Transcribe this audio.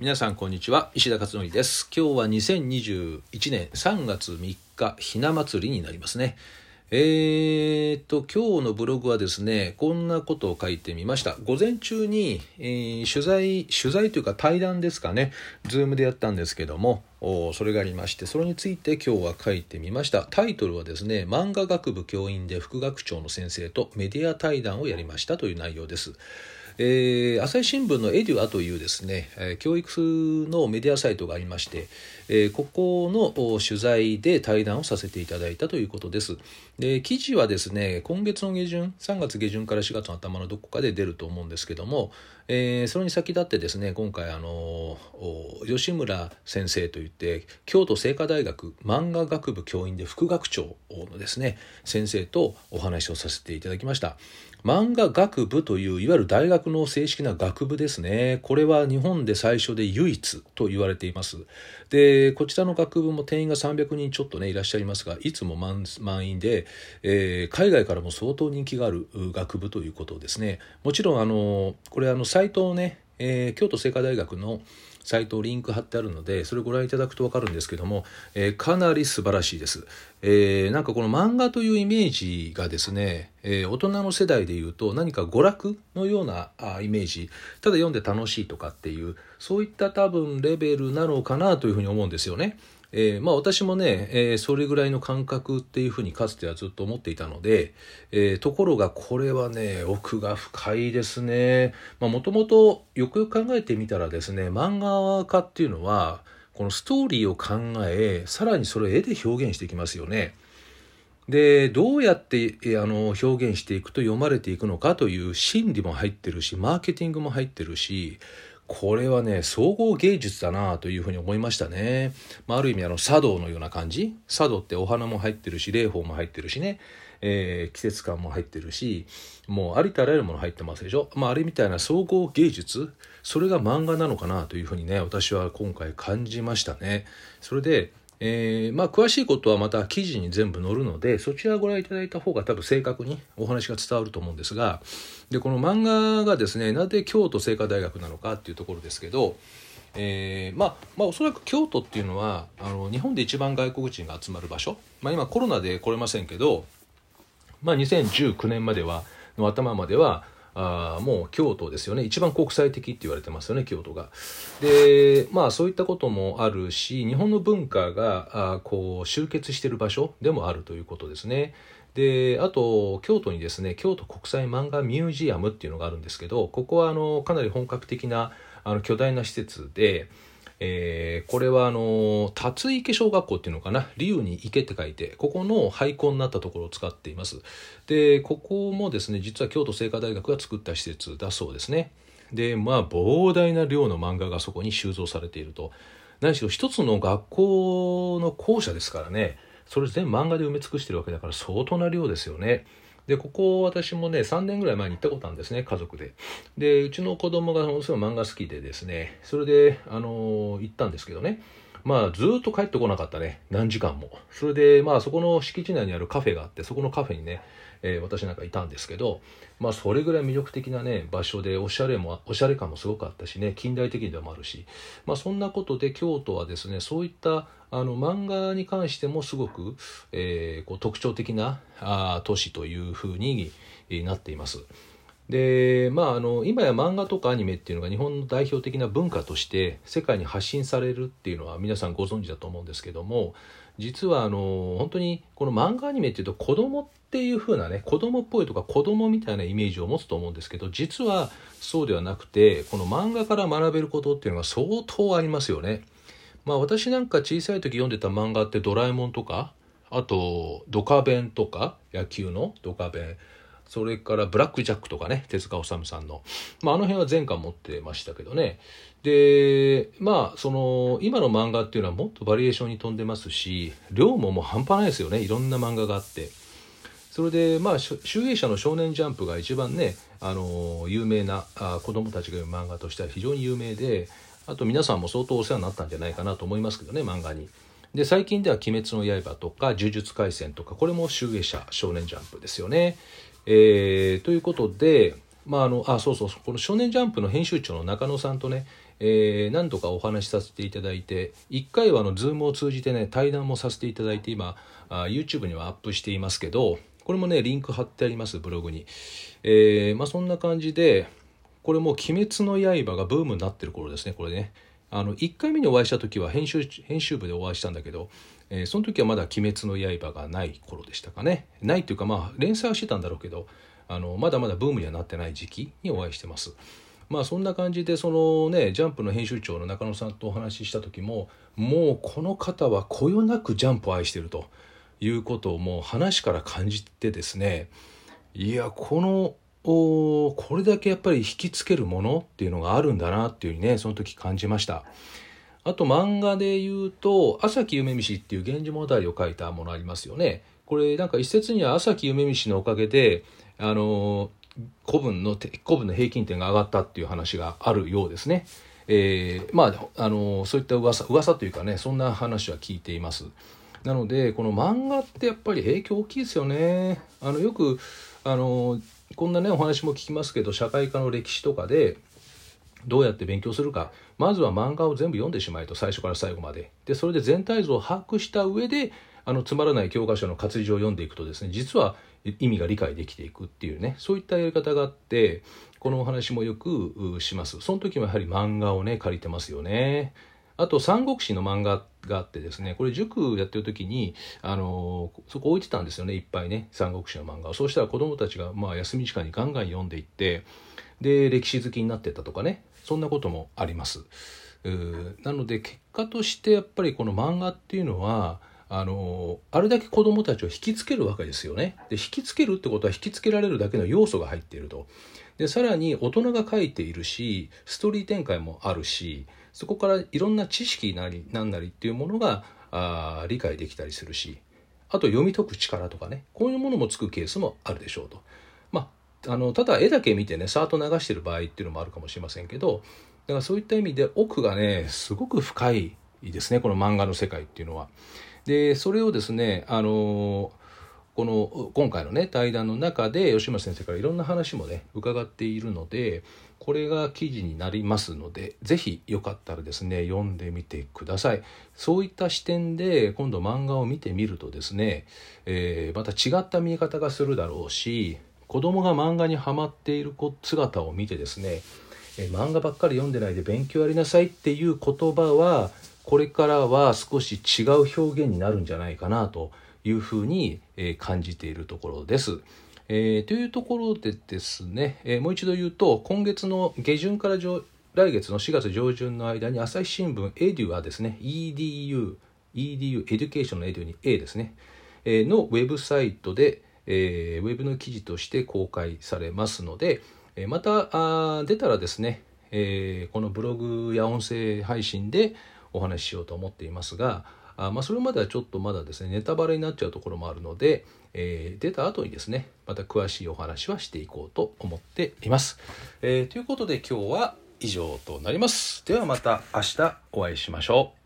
皆さんこんにちは。石田勝則です。今日は2021年3月3日ひな祭りになりますね。えー、っと今日のブログはですねこんなことを書いてみました。午前中に、えー、取材取材というか対談ですかね。ズームでやったんですけどもそれがありましてそれについて今日は書いてみました。タイトルはですね漫画学部教員で副学長の先生とメディア対談をやりましたという内容です。えー、朝日新聞のエデュアというですね、えー、教育のメディアサイトがありまして、えー、ここの取材で対談をさせていただいたということです。で記事はですね今月の下旬3月下旬から4月の頭のどこかで出ると思うんですけども、えー、それに先立ってですね今回あの吉村先生といって京都精華大学漫画学部教員で副学長のですね先生とお話をさせていただきました。漫画学部といういわゆる大学の正式な学部ですね。これは日本で最初で唯一と言われています。でこちらの学部も定員が300人ちょっとねいらっしゃいますがいつも満員で、えー、海外からも相当人気がある学部ということですね。もちろんあのこれあのサイトをね、えー、京都精華大学のサイトをリンク貼ってあるのでそれをご覧いただくと分かるんですけども、えー、かなり素晴らしいです、えー、なんかこの漫画というイメージがですね、えー、大人の世代でいうと何か娯楽のようなあイメージただ読んで楽しいとかっていうそういった多分レベルなのかなというふうに思うんですよね。えー、まあ私もね、えー、それぐらいの感覚っていうふうにかつてはずっと思っていたので、えー、ところがこれはね奥が深いですねもともとよくよく考えてみたらですね漫画家っていうのはこのストーリーを考えさらにそれを絵で表現していきますよね。でどうやってあの表現していくと読まれていくのかという心理も入ってるしマーケティングも入ってるしこれはね総合芸術だなというふうに思いましたね、まあ、ある意味あの茶道のような感じ？茶道ってお花も入ってるし霊峰も入ってるしね、えー、季節感も入ってるしもうありとあらゆるもの入ってますでしょ、まあ、あれみたいな総合芸術？それが漫画なのかなというふうにね私は今回感じましたね。それでえー、まあ詳しいことはまた記事に全部載るのでそちらをご覧いただいた方が多分正確にお話が伝わると思うんですがでこの漫画がですねなぜ京都精華大学なのかっていうところですけど、えー、まあ、まあおそらく京都っていうのはあの日本で一番外国人が集まる場所、まあ、今コロナで来れませんけど、まあ、2019年まではの頭まではあもう京都ですよね一番国際的って言われてますよね京都が。でまあそういったこともあるし日本の文化があこう集結してる場所でもあるということですね。であと京都にですね京都国際漫画ミュージアムっていうのがあるんですけどここはあのかなり本格的なあの巨大な施設で。えー、これはあの辰池小学校っていうのかな？竜に池って書いてここの廃校になったところを使っています。でここもですね実は京都精華大学が作った施設だそうですね。でまあ膨大な量の漫画がそこに収蔵されていると。何しろ一つの学校の校舎ですからねそれ全部漫画で埋め尽くしてるわけだから相当な量ですよね。でここ私もね3年ぐらい前に行ったことあるんですね家族で。でうちの子供がものすごい漫画好きでですねそれであのー、行ったんですけどね。まあずっと帰ってこなかったね何時間も。それでまあそこの敷地内にあるカフェがあってそこのカフェにね、えー、私なんかいたんですけどまあそれぐらい魅力的なね場所でおしゃれもおしゃれ感もすごかったしね近代的でもあるしまあそんなことで京都はですねそういったあの漫画に関してもすごく、えー、こう特徴的なあ都市というふうになっています。でまあ、あの今や漫画とかアニメっていうのが日本の代表的な文化として世界に発信されるっていうのは皆さんご存知だと思うんですけども実はあの本当にこの漫画アニメっていうと子供っていう風なね子供っぽいとか子供みたいなイメージを持つと思うんですけど実はそうではなくてこの漫画から学べることっていうのが相当ありますよね。まあ私なんか小さい時読んでた漫画ってドラえもんとかあとドカベンとか野球のドカベンそれからブラック・ジャックとかね手塚治虫さんの、まあ、あの辺は全巻持ってましたけどねでまあその今の漫画っていうのはもっとバリエーションに富んでますし量ももう半端ないですよねいろんな漫画があってそれでまあ集英社の「少年ジャンプ」が一番ねあの有名なあ子供たちが読む漫画としては非常に有名であと皆さんも相当お世話になったんじゃないかなと思いますけどね漫画に。で最近では「鬼滅の刃」とか「呪術廻戦」とかこれも集英社少年ジャンプですよね。えー、ということでまああのあそうそうこの「少年ジャンプ」の編集長の中野さんとね、えー、何度かお話しさせていただいて1回はあの Zoom を通じてね対談もさせていただいて今あ YouTube にはアップしていますけどこれもねリンク貼ってありますブログに、えー、まあ、そんな感じでこれもう「鬼滅の刃」がブームになってる頃ですねこれね。あの1回目にお会いした時は編集編集部でお会いしたんだけど、えー、その時はまだ「鬼滅の刃」がない頃でしたかねないっていうかまあ連載はしてたんだろうけどあのまだまだブームにはなってない時期にお会いしてます。まあそんな感じでそのねジャンプの編集長の中野さんとお話しした時ももうこの方はこよなくジャンプを愛してるということをもう話から感じてですねいやこのこれだけやっぱり引きつけるものっていうのがあるんだなっていうふうにねその時感じましたあと漫画で言うと朝木夢見氏っていう「源氏物語」を書いたものありますよねこれなんか一説には朝木夢見氏のおかげであの古文の古文の平均点が上がったっていう話があるようですね。えー、まああのそういった噂噂というかねそんな話は聞いています。なのでこの漫画ってやっぱり影響大きいですよね。あのよくあのこんなねお話も聞きますけど社会科の歴史とかでどうやって勉強するか。まずは漫画を全部読んでしまえと最初から最後まで。でそれで全体像を把握した上であのつまらない教科書の活字を読んでいくとですね実は意味が理解できていくっていうねそういったやり方があってこのお話もよくします。その時もやはり漫画をね借りてますよね。あと三国志の漫画があってですねこれ塾やってる時にあのそこ置いてたんですよねいっぱいね三国志の漫画を。そうしたら子供たちがまあ休み時間にガンガン読んでいってで歴史好きになってたとかねそんなこともありますなので結果としてやっぱりこの漫画っていうのはあのあれだけ子どもたちを引きつけるわけですよね。で引きつけるってことは引きつけられるだけの要素が入っていると。でさらに大人が書いているしストーリー展開もあるしそこからいろんな知識なりなんなりっていうものがあ理解できたりするしあと読み解く力とかねこういうものもつくケースもあるでしょうと。あのただ絵だけ見てねさーっと流してる場合っていうのもあるかもしれませんけどだからそういった意味で奥がねすごく深いですねこの漫画の世界っていうのは。でそれをですねあのこの今回のね対談の中で吉村先生からいろんな話もね伺っているのでこれが記事になりますので是非よかったらですね読んでみてくださいそういった視点で今度漫画を見てみるとですね、えー、また違った見え方がするだろうし子供が漫画にはまっている姿を見てですね、漫画ばっかり読んでないで勉強やりなさいっていう言葉はこれからは少し違う表現になるんじゃないかなというふうに感じているところです。えー、というところでですね、えー、もう一度言うと今月の下旬から来月の4月上旬の間に朝日新聞エデュはですね EDU EDU education の edu に A ですね、えー、のウェブサイトで、えー、ウェブの記事として公開されますので、え、また出たらですね、えー、このブログや音声配信でお話ししようと思っていますがあまあ、それまではちょっとまだですねネタバレになっちゃうところもあるので、えー、出た後にですねまた詳しいお話はしていこうと思っています。えー、ということで今日は以上となります。ではまた明日お会いしましょう。